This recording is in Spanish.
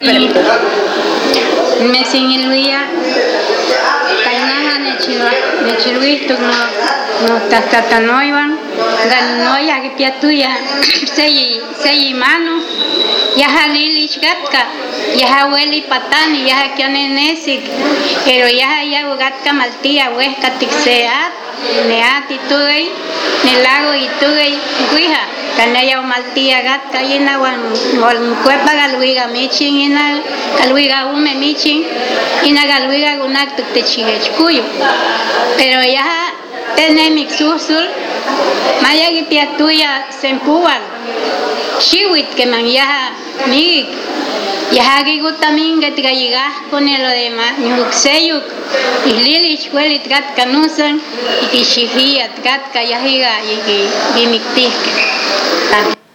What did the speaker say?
Me sinilvia, kainaha nechilwa, nechilwisto no no tatatanoivan, ganoya que piatuya, seyi seyi mano, yaha lili gatka, yaha weli patani, yaha kionenesik, pero yaha ya gatka maltia huesca tixeat, neati tuy, nelago tuy, guija. Kanaya maltia gat kayina wal kuepa galwiga michin ina galwiga ume michin ina galwiga gunak te chigechkuyo pero ya tene mixusul maya gi piatuya sempuan shiwit que man ya mig ya gi gutamin get gayiga con lo demás nyukseyuk Ihlili chwelit gat kanusan ikishihiyat gat kayahiga yiki yimiktik. Thank you.